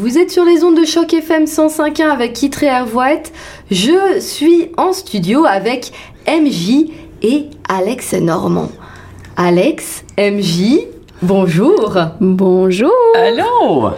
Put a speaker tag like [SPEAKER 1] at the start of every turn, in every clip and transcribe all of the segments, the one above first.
[SPEAKER 1] Vous êtes sur les ondes de choc FM 105.1 avec Kitré Hervoët. Je suis en studio avec MJ et Alex Normand. Alex, MJ, bonjour.
[SPEAKER 2] Bonjour.
[SPEAKER 3] Allô?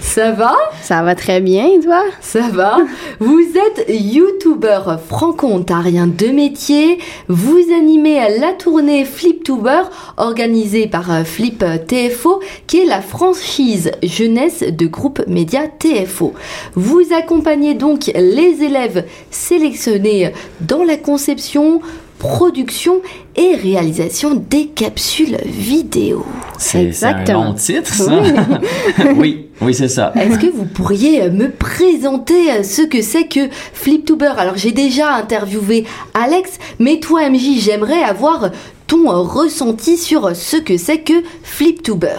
[SPEAKER 1] Ça va?
[SPEAKER 2] Ça va très bien, toi?
[SPEAKER 1] Ça va. Vous êtes youtubeur franco-ontarien de métier. Vous animez la tournée Fliptuber organisée par euh, Flip TFO qui est la franchise jeunesse de groupe média TFO. Vous accompagnez donc les élèves sélectionnés dans la conception, production et réalisation des capsules vidéo.
[SPEAKER 3] C'est c'est un long titre, ça? oui, oui, c'est ça.
[SPEAKER 1] Est-ce que vous pourriez me présenter ce que c'est que Fliptuber? Alors j'ai déjà interviewé Alex, mais toi MJ, j'aimerais avoir ton ressenti sur ce que c'est que Fliptuber.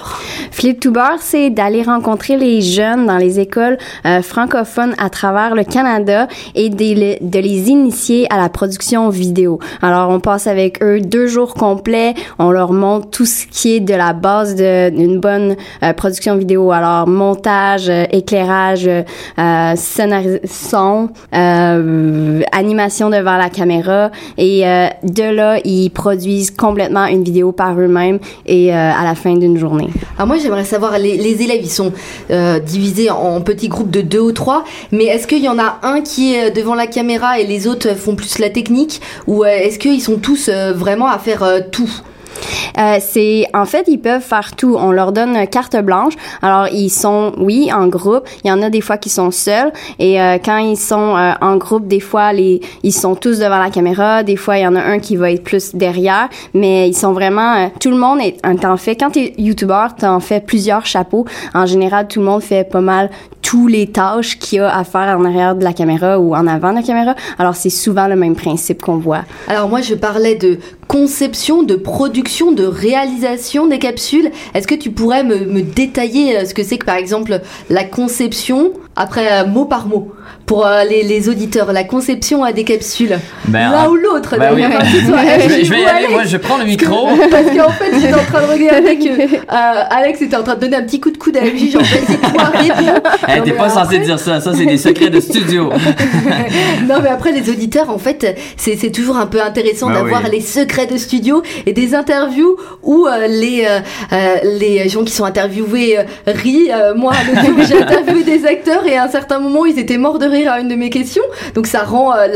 [SPEAKER 2] Fliptuber, c'est d'aller rencontrer les jeunes dans les écoles euh, francophones à travers le Canada et de les, de les initier à la production vidéo. Alors, on passe avec eux deux jours complets. On leur montre tout ce qui est de la base d'une bonne euh, production vidéo. Alors, montage, euh, éclairage, euh, son, animation devant la caméra. Et de là, ils produisent complètement une vidéo par eux-mêmes et euh, à la fin d'une journée.
[SPEAKER 1] Alors moi j'aimerais savoir, les, les élèves ils sont euh, divisés en petits groupes de deux ou trois, mais est-ce qu'il y en a un qui est devant la caméra et les autres font plus la technique ou euh, est-ce qu'ils sont tous euh, vraiment à faire euh, tout?
[SPEAKER 2] Euh, c'est en fait ils peuvent faire tout. On leur donne carte blanche. Alors ils sont oui en groupe. Il y en a des fois qui sont seuls et euh, quand ils sont euh, en groupe, des fois les ils sont tous devant la caméra. Des fois il y en a un qui va être plus derrière. Mais ils sont vraiment tout le monde est en t'en fait quand t'es youtubeur t'en fais plusieurs chapeaux. En général tout le monde fait pas mal tous les tâches qu'il y a à faire en arrière de la caméra ou en avant de la caméra. Alors c'est souvent le même principe qu'on voit.
[SPEAKER 1] Alors moi je parlais de conception, de production, de réalisation des capsules. Est-ce que tu pourrais me, me détailler euh, ce que c'est que par exemple la conception, après euh, mot par mot, pour euh, les, les auditeurs, la conception à des capsules
[SPEAKER 3] Ben,
[SPEAKER 1] L'un
[SPEAKER 3] en-
[SPEAKER 1] ou l'autre
[SPEAKER 3] Ben oui. je, je vais y aller,
[SPEAKER 1] Alex.
[SPEAKER 3] moi, je prends le micro.
[SPEAKER 1] Parce qu'en fait, j'étais en train de regarder que euh, Alex était en train de donner un petit coup de coude à MJ, genre vas-y, toi, réponds.
[SPEAKER 3] T'es pas censé dire ça, ça c'est des secrets de studio.
[SPEAKER 1] non mais après les auditeurs en fait c'est c'est toujours un peu intéressant
[SPEAKER 3] Bah
[SPEAKER 1] d'avoir
[SPEAKER 3] oui.
[SPEAKER 1] les secrets de studio et des interviews où euh, les euh, les gens qui sont interviewés euh, rient Euh, moi jour j'ai interviewé des acteurs et à un certain moment ils étaient morts de rire à une de mes questions donc ça rend euh,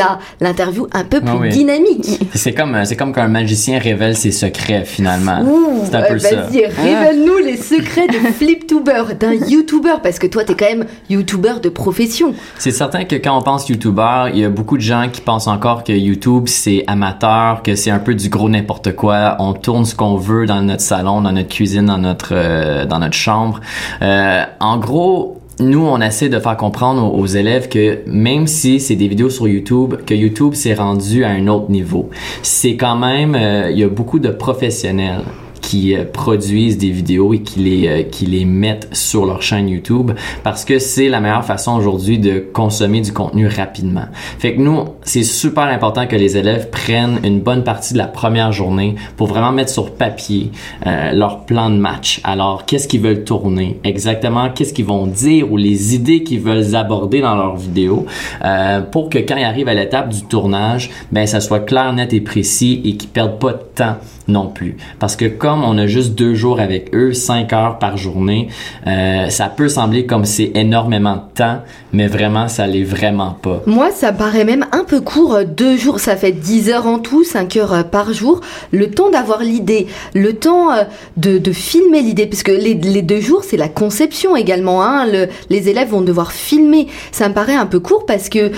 [SPEAKER 1] l'interview un peu plus
[SPEAKER 3] Ah oui.
[SPEAKER 1] dynamique
[SPEAKER 3] C'est comme, euh, comme quand un magicien révèle ses secrets, finalement. C'est un peu
[SPEAKER 1] euh,
[SPEAKER 3] ça.
[SPEAKER 1] Vas-y, révèle-nous les secrets de Fliptuber, d'un YouTuber, parce que toi, t'es quand même YouTuber de profession.
[SPEAKER 3] C'est certain que quand on pense YouTuber, il y a beaucoup de gens qui pensent encore que YouTube c'est amateur, que c'est un peu du gros n'importe quoi. On tourne ce qu'on veut dans notre salon, dans notre cuisine, dans notre euh, dans notre chambre. Euh, en gros. Nous, on essaie de faire comprendre aux, élèves que même si c'est des vidéos sur YouTube, que YouTube s'est rendu à un autre niveau. C'est quand même, euh, il y a beaucoup de professionnels qui euh, produisent des vidéos et qui les euh, qui les mettent sur leur chaîne YouTube parce que c'est la meilleure façon aujourd'hui de consommer du contenu rapidement. Fait que nous, c'est super important que les élèves prennent une bonne partie de la première journée pour vraiment mettre sur papier euh, leur plan de match. Alors, qu'est-ce qu'ils veulent tourner? Exactement, qu'est-ce qu'ils vont dire ou les idées qu'ils veulent aborder dans leur vidéo euh, pour que quand ils arrivent à l'étape du tournage, ben ça soit clair, net et précis et qu'ils perdent pas de temps non plus. Parce que comme on a juste deux jours avec eux, cinq heures par journée, euh, ça peut sembler comme c'est énormément de temps, mais vraiment, ça l'est vraiment pas.
[SPEAKER 1] Moi, ça paraît même un peu court, euh, deux jours, ça fait 10 heures en tout, 5 heures euh, par jour. Le temps d'avoir l'idée, le temps euh, de, filmer l'idée, puisque les, les deux jours, c'est la conception également. Hein. Le- les élèves vont devoir filmer. Ça me paraît un peu court parce que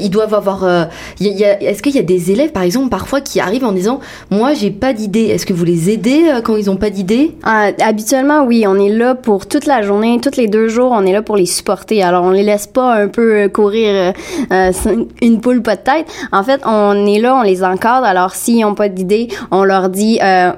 [SPEAKER 1] ils doivent avoir. euh, y a- Est-ce qu'il y a des élèves, par exemple, parfois qui arrivent en disant, moi, j'ai pas d'idée. Est-ce que vous les aidez quand ils ont pas d'idée?
[SPEAKER 2] Euh, habituellement, oui, on est là pour toute la journée, tous les deux jours, on est là pour les supporter. Alors, on les laisse pas un peu courir une poule pas tête. En fait, on est là, on les encadre. Alors, s'ils ont pas d'idée, on leur dit. euh,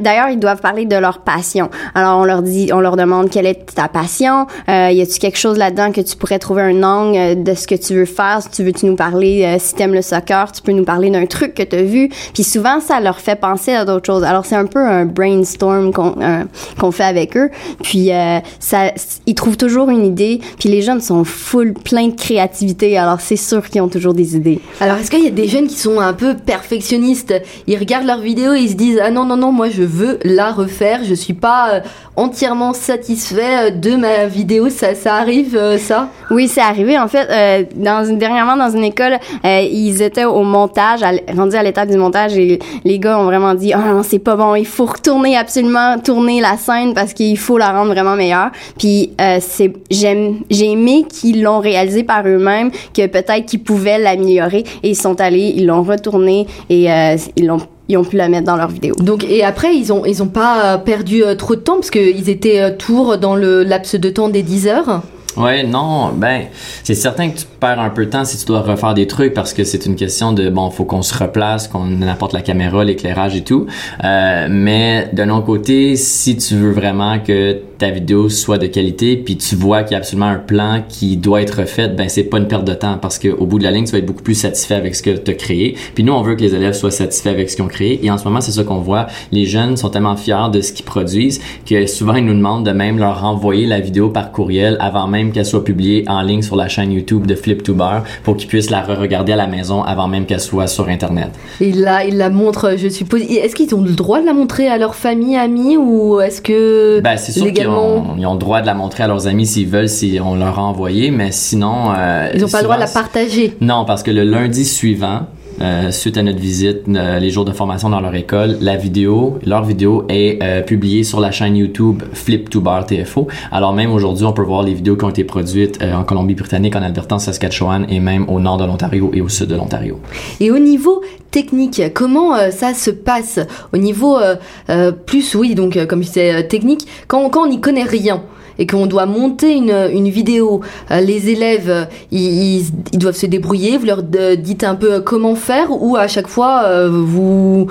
[SPEAKER 2] D'ailleurs, ils doivent parler de leur passion. Alors, on leur dit, on leur demande quelle est ta passion. Euh, y a-tu quelque chose là-dedans que tu pourrais trouver un angle euh, de ce que tu veux faire? Si tu veux, tu nous parler. euh, si t'aimes le soccer, tu peux nous parler d'un truc que t'as vu. Puis souvent, ça leur fait penser à d'autres choses. Alors, c'est un peu un brain brainstorm qu'on euh, qu'on fait avec eux. Puis euh, ça, ils trouvent toujours une idée. Puis les jeunes sont full plein de créativité. Alors c'est sûr qu'ils ont toujours des idées.
[SPEAKER 1] Alors est-ce qu'il y a des jeunes qui sont un peu perfectionnistes? Ils regardent leurs vidéos et ils se disent ah non non non moi je veux la refaire. Je suis pas euh, entièrement satisfait de ma vidéo. Ça ça arrive ça?
[SPEAKER 2] Oui c'est arrivé en fait. dans une, dernièrement dans une école ils étaient au montage, à, rendus à l'étape du montage et les gars ont vraiment dit ah non c'est pas bon il faut retourner absolument tourner la scène parce qu'il faut la rendre vraiment meilleure. Puis euh, c'est j'ai aimé qu'ils l'ont réalisé par eux-mêmes que peut-être qu'ils pouvaient l'améliorer et ils sont allés ils l'ont retourné et euh, ils ont pu la mettre dans leur vidéo.
[SPEAKER 1] Donc et après ils ont ils ont pas perdu euh, trop de temps parce qu'ils étaient tour dans le laps de temps des 10 heures?
[SPEAKER 3] Ouais, non, ben, c'est certain que tu perds un peu de temps si tu dois refaire des trucs parce que c'est une question de, bon, faut qu'on se replace, qu'on apporte la caméra, l'éclairage et tout. Euh, mais d'un autre côté, si tu veux vraiment que ta vidéo soit de qualité, puis tu vois qu'il y a absolument un plan qui doit être refait, ben c'est pas une perte de temps parce qu'au bout de la ligne, tu vas être beaucoup plus satisfait avec ce que tu as créé. Puis nous, on veut que les élèves soient satisfaits avec ce qu'ils ont créé. Et en ce moment, c'est ça qu'on voit. Les jeunes sont tellement fiers de ce qu'ils produisent que souvent ils nous demandent de même leur envoyer la vidéo par courriel avant même qu'elle soit publiée en ligne sur la chaîne YouTube de FlipTuber pour qu'ils puissent la re-regarder à la maison avant même qu'elle soit sur Internet.
[SPEAKER 1] Et là, ils la montrent, je suppose. Est-ce qu'ils ont le droit de la montrer à leur famille, amis, ou est-ce que
[SPEAKER 3] ben, c'est sûr ils ont le droit de la montrer à leurs amis s'ils veulent, si on leur a envoyé, mais sinon...
[SPEAKER 1] Euh, ils n'ont pas le droit de la partager.
[SPEAKER 3] Non, parce que le lundi suivant, suite à notre visite, euh, les jours de formation dans leur école, la vidéo, leur vidéo est euh, publiée sur la chaîne YouTube Flip to Bar TFO. Alors même aujourd'hui, on peut voir les vidéos qui ont été produites en Colombie-Britannique, en Alberta, en Saskatchewan et même au nord de l'Ontario et au sud de l'Ontario.
[SPEAKER 1] Et au niveau technique, comment ça se passe? Au niveau plus, oui, donc comme je disais, technique, quand on n'y connaît rien et qu'on doit monter une, vidéo, euh, les élèves, euh, ils, ils, doivent se débrouiller, vous leur dites un peu comment faire ou à chaque fois euh, vous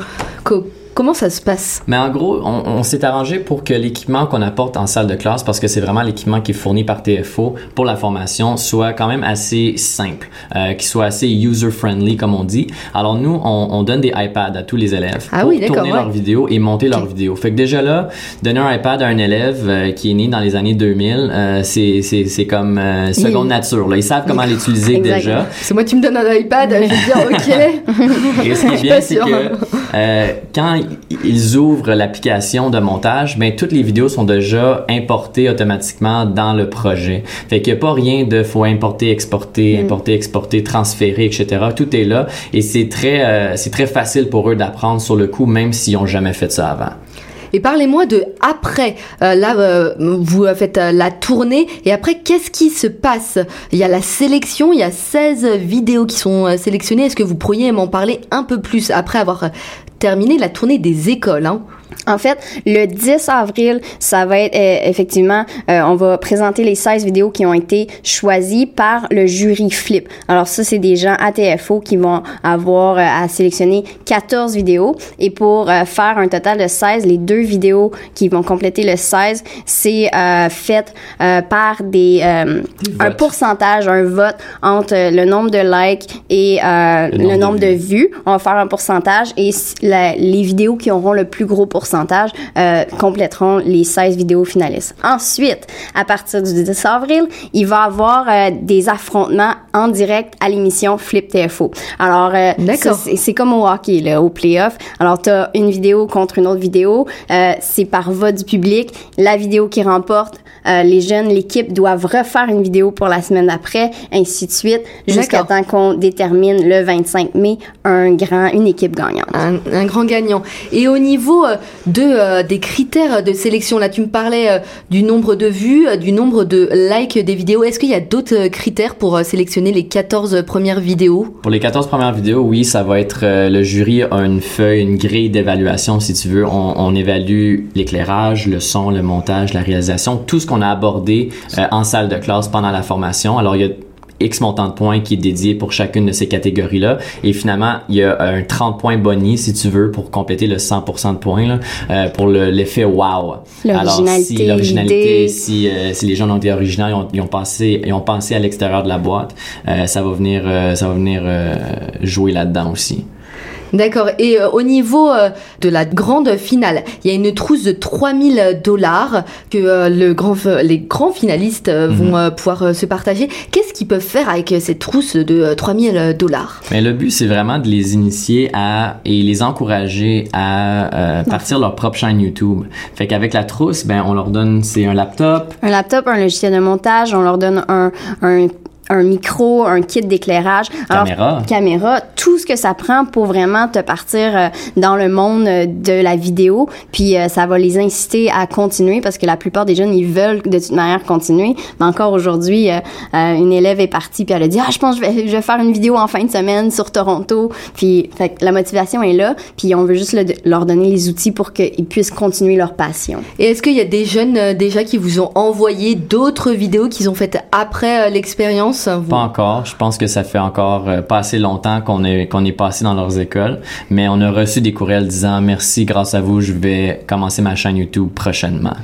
[SPEAKER 1] Comment ça se passe?
[SPEAKER 3] Mais en gros, on, s'est arrangé pour que l'équipement qu'on apporte en salle de classe, parce que c'est vraiment l'équipement qui est fourni par TFO pour la formation, soit quand même assez simple, euh, qu'il soit assez user-friendly, comme on dit. Alors nous, on, donne des iPads à tous les élèves
[SPEAKER 1] ah
[SPEAKER 3] pour
[SPEAKER 1] oui,
[SPEAKER 3] tourner leurs vidéos et monter leurs vidéos. Fait que déjà là, donner un iPad à un élève euh, qui est né dans les années 2000, euh, c'est comme euh, seconde nature. Là. Ils savent comment l'utiliser déjà.
[SPEAKER 1] C'est moi, tu me donnes un iPad, je vais dire OK.
[SPEAKER 3] et ce qui est bien, c'est que quand ils ouvrent l'application de montage, ben toutes les vidéos sont déjà importées automatiquement dans le projet. Fait qu'il n'y a pas rien de faut importer, exporter, mm. importer, exporter, transférer, etc. Tout est là et c'est très euh, c'est très facile pour eux d'apprendre sur le coup, même s'ils n'ont jamais fait ça avant.
[SPEAKER 1] Et parlez-moi de après. Euh, là, euh, vous faites la tournée. Et après, qu'est-ce qui se passe? Il y a la sélection. Il y a 16 vidéos qui sont sélectionnées. Est-ce que vous pourriez m'en parler un peu plus après avoir terminé la tournée des écoles. Hein?
[SPEAKER 2] En fait, le 10 avril, ça va être euh, effectivement, euh, on va présenter les 16 vidéos qui ont été choisies par le jury Flip. Alors ça, c'est des gens ATFO qui vont avoir euh, à sélectionner 14 vidéos. Et pour faire un total de 16, les deux vidéos qui vont compléter le 16, c'est fait par des un pourcentage, un vote entre le nombre de likes et le, nombre, de, vues. On va faire un pourcentage et les vidéos qui auront le plus gros pourcentage euh, compléteront les 16 vidéos finalistes. Ensuite, à partir du 10 avril, il va y avoir euh, des affrontements en direct à l'émission Flip TFO. Alors, euh, c'est comme au hockey, là, au playoff. Alors, tu as une vidéo contre une autre vidéo. Euh, c'est par vote du public. La vidéo qui remporte, les jeunes, l'équipe doivent refaire une vidéo pour la semaine d'après, ainsi de suite, jusqu'à temps qu'on détermine le 25 mai un grand, une équipe gagnante.
[SPEAKER 1] Un, un grand gagnant. Et au niveau de euh, des critères de sélection. Là, tu me parlais euh, du nombre de vues, euh, du nombre de likes des vidéos. Est-ce qu'il y a d'autres critères pour sélectionner les 14 premières vidéos?
[SPEAKER 3] Pour les 14 premières vidéos, oui, ça va être le jury a une feuille, une grille d'évaluation, si tu veux. On évalue l'éclairage, le son, le montage, la réalisation, tout ce qu'on a abordé en salle de classe pendant la formation. Alors, il y a X montant de points qui est dédié pour chacune de ces catégories-là. Et finalement, il y a un 30 points boni, si tu veux, pour compléter le 100% de points, là, euh, pour l'effet wow.
[SPEAKER 2] Alors, si
[SPEAKER 3] l'originalité, si, euh, si les gens ont été originaux, ils ont, ils ont pensé, ils ont pensé à l'extérieur de la boîte, euh, ça va venir, ça va venir jouer là-dedans aussi.
[SPEAKER 1] D'accord. Et euh, au niveau euh, de la grande finale, il y a une trousse de 3000 dollars que euh, le grand, les grands finalistes euh,
[SPEAKER 3] Mhm.
[SPEAKER 1] vont euh, pouvoir euh, se partager. Qu'est-ce qu'ils peuvent faire avec euh, cette trousse de euh, 3000 dollars?
[SPEAKER 3] Mais le but, c'est vraiment de les initier à et les encourager à euh, partir leur propre chaîne YouTube. Fait qu'avec la trousse, ben on leur donne c'est un laptop,
[SPEAKER 2] Un laptop, un logiciel de montage, on leur donne un, un, un micro, un kit d'éclairage.
[SPEAKER 3] Caméra.
[SPEAKER 2] caméra, tout ce que ça prend pour vraiment te partir euh, dans le monde euh, de la vidéo, puis euh, ça va les inciter à continuer parce que la plupart des jeunes ils veulent de toute manière continuer. Mais encore aujourd'hui, une élève est partie puis elle a dit ah je pense que je vais, je vais faire une vidéo en fin de semaine sur Toronto. Puis fait que la motivation est là, puis on veut juste le- leur donner les outils pour qu'ils puissent continuer leur passion.
[SPEAKER 1] Et est-ce qu'il y a des jeunes déjà qui vous ont envoyé d'autres vidéos qu'ils ont faites après euh, vous
[SPEAKER 3] Pas encore. Je pense que ça fait encore euh, pas assez longtemps qu'on est qu'on est passé dans leurs écoles, mais on a reçu des courriels disant merci, grâce à vous, je vais commencer ma chaîne YouTube prochainement.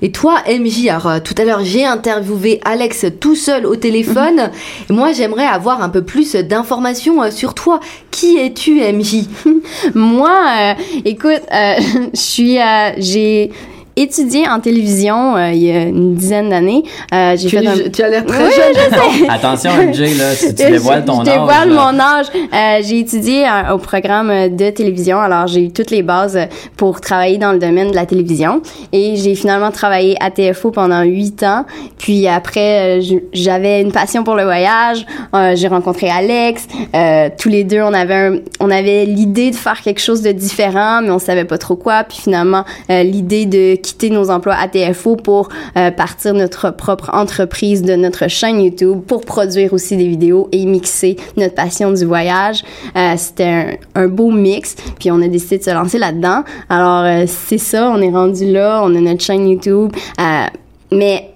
[SPEAKER 1] Et toi, MJ, alors euh, tout à l'heure j'ai interviewé Alex tout seul au téléphone. Moi, j'aimerais avoir un peu plus d'informations euh, sur toi. Qui es-tu, MJ
[SPEAKER 2] Moi, euh, écoute, euh, je suis, j'ai étudié en télévision euh, il y a une dizaine d'années. Euh, j'ai
[SPEAKER 1] tu,
[SPEAKER 2] fait un...
[SPEAKER 1] es- tu as l'air très
[SPEAKER 2] Oui,
[SPEAKER 1] jeune.
[SPEAKER 2] je sais.
[SPEAKER 3] Attention MJ là, si tu dévoiles ton
[SPEAKER 2] je
[SPEAKER 3] âge.
[SPEAKER 2] dévoile
[SPEAKER 3] là.
[SPEAKER 2] mon âge. Euh, j'ai étudié euh, au programme de télévision, alors j'ai eu toutes les bases pour travailler dans le domaine de la télévision. Et j'ai finalement travaillé à TFO pendant huit ans. Puis après, j'avais une passion pour le voyage. Euh, j'ai rencontré Alex. Euh, tous les deux, on avait un- on avait l'idée de faire quelque chose de différent, mais on savait pas trop quoi. Puis finalement, euh, l'idée de quitter nos emplois à TFO pour euh, partir notre propre entreprise de notre chaîne YouTube pour produire aussi des vidéos et mixer notre passion du voyage. Euh, C'était un, beau mix, puis on a décidé de se lancer là-dedans. Alors euh, c'est ça, on est rendu là, on a notre chaîne YouTube, mais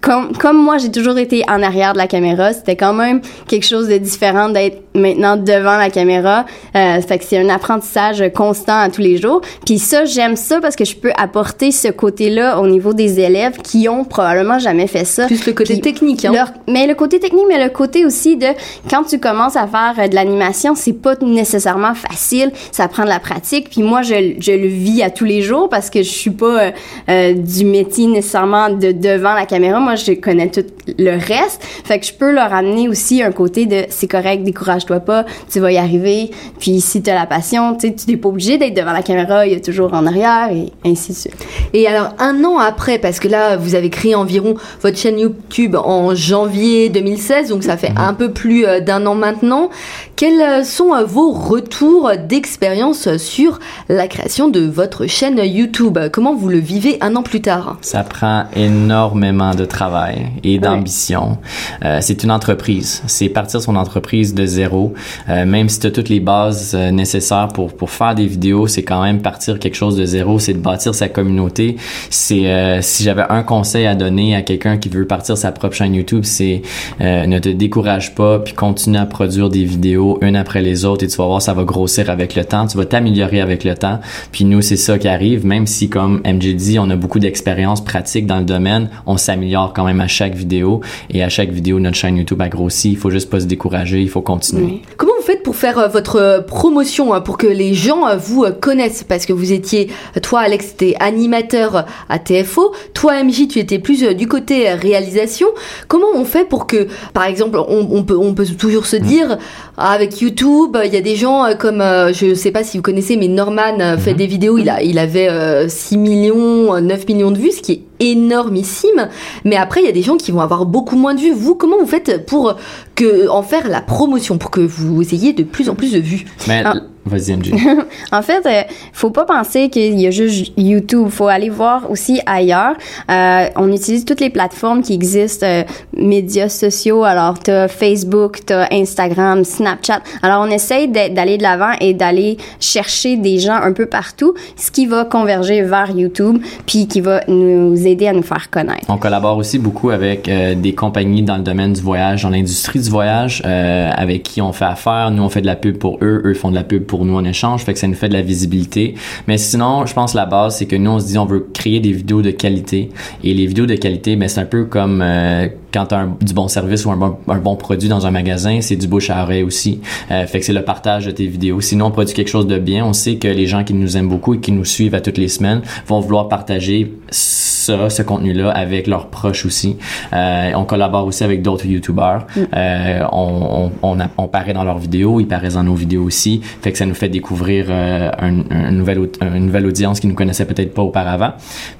[SPEAKER 2] comme, comme moi, j'ai toujours été en arrière de la caméra, c'était quand même quelque chose de différent d'être maintenant devant la caméra. Euh, fait que c'est un apprentissage constant à tous les jours. Puis ça, j'aime ça parce que je peux apporter ce côté-là au niveau des élèves qui ont probablement jamais fait ça.
[SPEAKER 1] Plus le côté
[SPEAKER 2] Puis
[SPEAKER 1] technique. Hein.
[SPEAKER 2] leur- mais le côté technique, mais le côté aussi de quand tu commences à faire euh, de l'animation, c'est pas nécessairement facile. Ça prend de la pratique. Puis moi, je, je le vis à tous les jours parce que je suis pas euh, euh, du métier nécessairement de devant la caméra. Moi, je connais tout le reste. Fait que je peux leur amener aussi un côté de c'est correct, décourage-toi pas, tu vas y arriver. Puis si tu as la passion, tu n'es pas obligé d'être devant la caméra, il y a toujours en arrière et ainsi de suite.
[SPEAKER 1] Et alors, un an après, parce que là, vous avez créé environ votre chaîne YouTube en janvier 2016, donc ça fait un peu plus euh, d'un an maintenant. Quels euh, sont euh, vos retours d'expérience sur la création de votre chaîne YouTube? Comment vous le vivez un an plus tard?
[SPEAKER 3] Ça prend énormément de travail et d'ambition. Euh, c'est une entreprise. C'est partir son entreprise de zéro. Euh, même si tu as toutes les bases euh, nécessaires pour, pour faire des vidéos, c'est quand même partir quelque chose de zéro. C'est de bâtir sa communauté. C'est euh, si j'avais un conseil à donner à quelqu'un qui veut partir sa propre chaîne YouTube, c'est euh, ne te décourage pas puis continue à produire des vidéos une après les autres et tu vas voir ça va grossir avec le temps. Tu vas t'améliorer avec le temps. Puis nous c'est ça qui arrive. Même si comme MJ dit, on a beaucoup d'expérience pratique dans le domaine, on s'améliore quand même à chaque vidéo et à chaque vidéo notre chaîne YouTube a grossi. Il faut juste pas se décourager, il faut continuer.
[SPEAKER 1] Comment faites pour faire euh, votre euh, promotion, hein, pour que les gens euh, vous connaissent Parce que vous étiez, toi Alex, t'es animateur à TFO, toi MJ, tu étais plus du côté réalisation. Comment on fait pour que, par exemple, on, on peut, on peut toujours se dire, ah, avec YouTube, il y a des gens comme, je sais pas si vous connaissez, mais Norman fait des vidéos, il, a, il avait euh, 6 millions, euh, 9 millions de vues, ce qui est énormissime. Mais après, il y a des gens qui vont avoir beaucoup moins de vues. Vous, comment vous faites pour que, en faire la promotion, pour que vous ayez de plus en plus de vues
[SPEAKER 3] Mais
[SPEAKER 2] Ah.
[SPEAKER 3] Vas-y MJ.
[SPEAKER 2] En fait, euh, faut pas penser qu'il y a juste YouTube. Faut aller voir aussi ailleurs. Euh, on utilise toutes les plateformes qui existent, euh, médias sociaux. Alors, t'as Facebook, t'as Instagram, Snapchat. Alors, on essaye d'a- d'aller de l'avant et d'aller chercher des gens un peu partout, ce qui va converger vers YouTube, puis qui va nous aider à nous faire connaître.
[SPEAKER 3] On collabore aussi beaucoup avec euh, des compagnies dans le domaine du voyage, dans l'industrie du voyage, avec qui on fait affaire. Nous, on fait de la pub pour eux, eux font de la pub pour nous en échange, fait que ça nous fait de la visibilité. Mais sinon, je pense la base, c'est que nous, on se dit, on veut créer des vidéos de qualité. Et les vidéos de qualité, ben, c'est un peu comme euh, quand tu as du bon service ou un bon, un bon produit dans un magasin, c'est du bouche à oreille aussi. Euh, fait que c'est le partage de tes vidéos. Sinon, on produit quelque chose de bien. On sait que les gens qui nous aiment beaucoup et qui nous suivent à toutes les semaines vont vouloir partager ça, ce contenu-là avec leurs proches aussi. Euh, on collabore aussi avec d'autres YouTubers.
[SPEAKER 2] Mm.
[SPEAKER 3] Euh, on, on, on, on paraît dans leurs vidéos, ils paraissent dans nos vidéos aussi. Fait que ça nous fait découvrir euh, un, un nouvel, une nouvelle audience qui nous connaissait peut-être pas auparavant.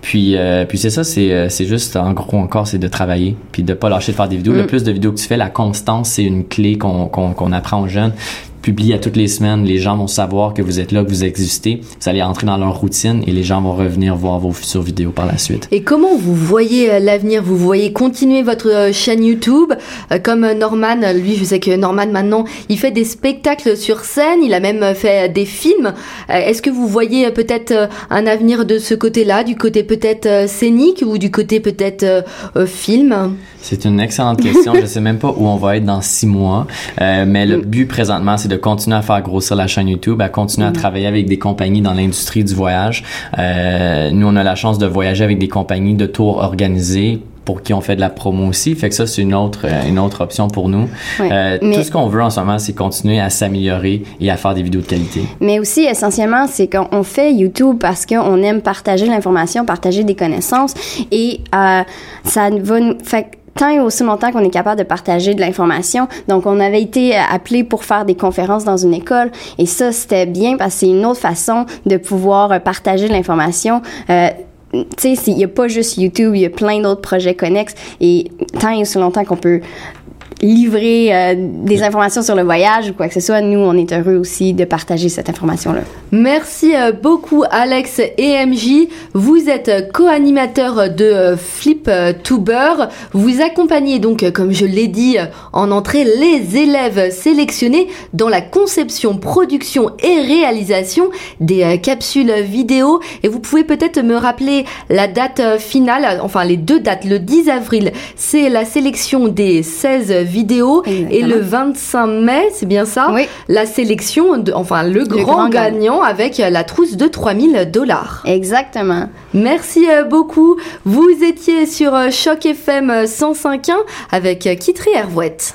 [SPEAKER 3] Puis, euh, puis c'est ça, c'est, euh, c'est juste, en gros encore, c'est de travailler, puis de pas lâcher de faire des vidéos. Le
[SPEAKER 2] Mm.
[SPEAKER 3] plus de vidéos que tu fais, la constance, c'est une clé qu'on, qu'on, qu'on apprend aux jeunes. Publiez à toutes les semaines, les gens vont savoir que vous êtes là, que vous existez. Vous allez entrer dans leur routine et les gens vont revenir voir vos futures vidéos par la suite.
[SPEAKER 1] Et comment vous voyez euh, l'avenir? Vous voyez continuer votre euh, chaîne YouTube? Euh, comme Norman, lui je sais que Norman maintenant il fait des spectacles sur scène, il a même fait des films. Est-ce que vous voyez peut-être un avenir de ce côté-là, du côté peut-être scénique ou du côté peut-être film?
[SPEAKER 3] C'est une excellente question. je sais même pas où on va être dans six mois, Euh, mais le but présentement, c'est de continuer à faire grossir la chaîne YouTube, à continuer à travailler avec des compagnies dans l'industrie du voyage. Euh, nous, on a la chance de voyager avec des compagnies de tours organisées pour qui on fait de la promo aussi. Fait que ça, c'est une autre, euh, une autre option pour nous.
[SPEAKER 2] Ouais.
[SPEAKER 3] Euh,
[SPEAKER 2] Mais-
[SPEAKER 3] Tout ce qu'on veut en ce moment, c'est continuer à s'améliorer et à faire des vidéos de qualité.
[SPEAKER 2] Mais aussi, essentiellement, c'est qu'on on fait YouTube parce qu'on aime partager l'information, partager des connaissances et euh, ça va nous... Fait tant et aussi longtemps qu'on est capable de partager de l'information. Donc, on avait été euh, appelé pour faire des conférences dans une école et ça, c'était bien parce que c'est une autre façon de pouvoir euh, partager de l'information. Euh, tu sais, il n'y a pas juste YouTube, il y a plein d'autres projets connexes et tant et aussi longtemps qu'on peut livrer euh, des informations sur le voyage ou quoi que ce soit, nous, on est heureux aussi de partager cette information-là.
[SPEAKER 1] Merci euh, beaucoup Alex et MJ. Vous êtes co-animateur de euh, Flip Tuber. Vous accompagnez donc, comme je l'ai dit en entrée, les élèves sélectionnés dans la conception, production et réalisation des capsules vidéo. Et vous pouvez peut-être me rappeler la date finale, enfin les deux dates. Le 10 avril, c'est la sélection des 16 vidéos. Et le 25 mai, c'est bien ça
[SPEAKER 2] Oui.
[SPEAKER 1] la sélection, de, enfin le grand,
[SPEAKER 2] grand
[SPEAKER 1] gagnant avec la trousse de 3000 dollars.
[SPEAKER 2] Exactement.
[SPEAKER 1] Merci euh, beaucoup. Vous étiez sur euh, Choc FM 105.1 avec euh, Kitry Hervouette.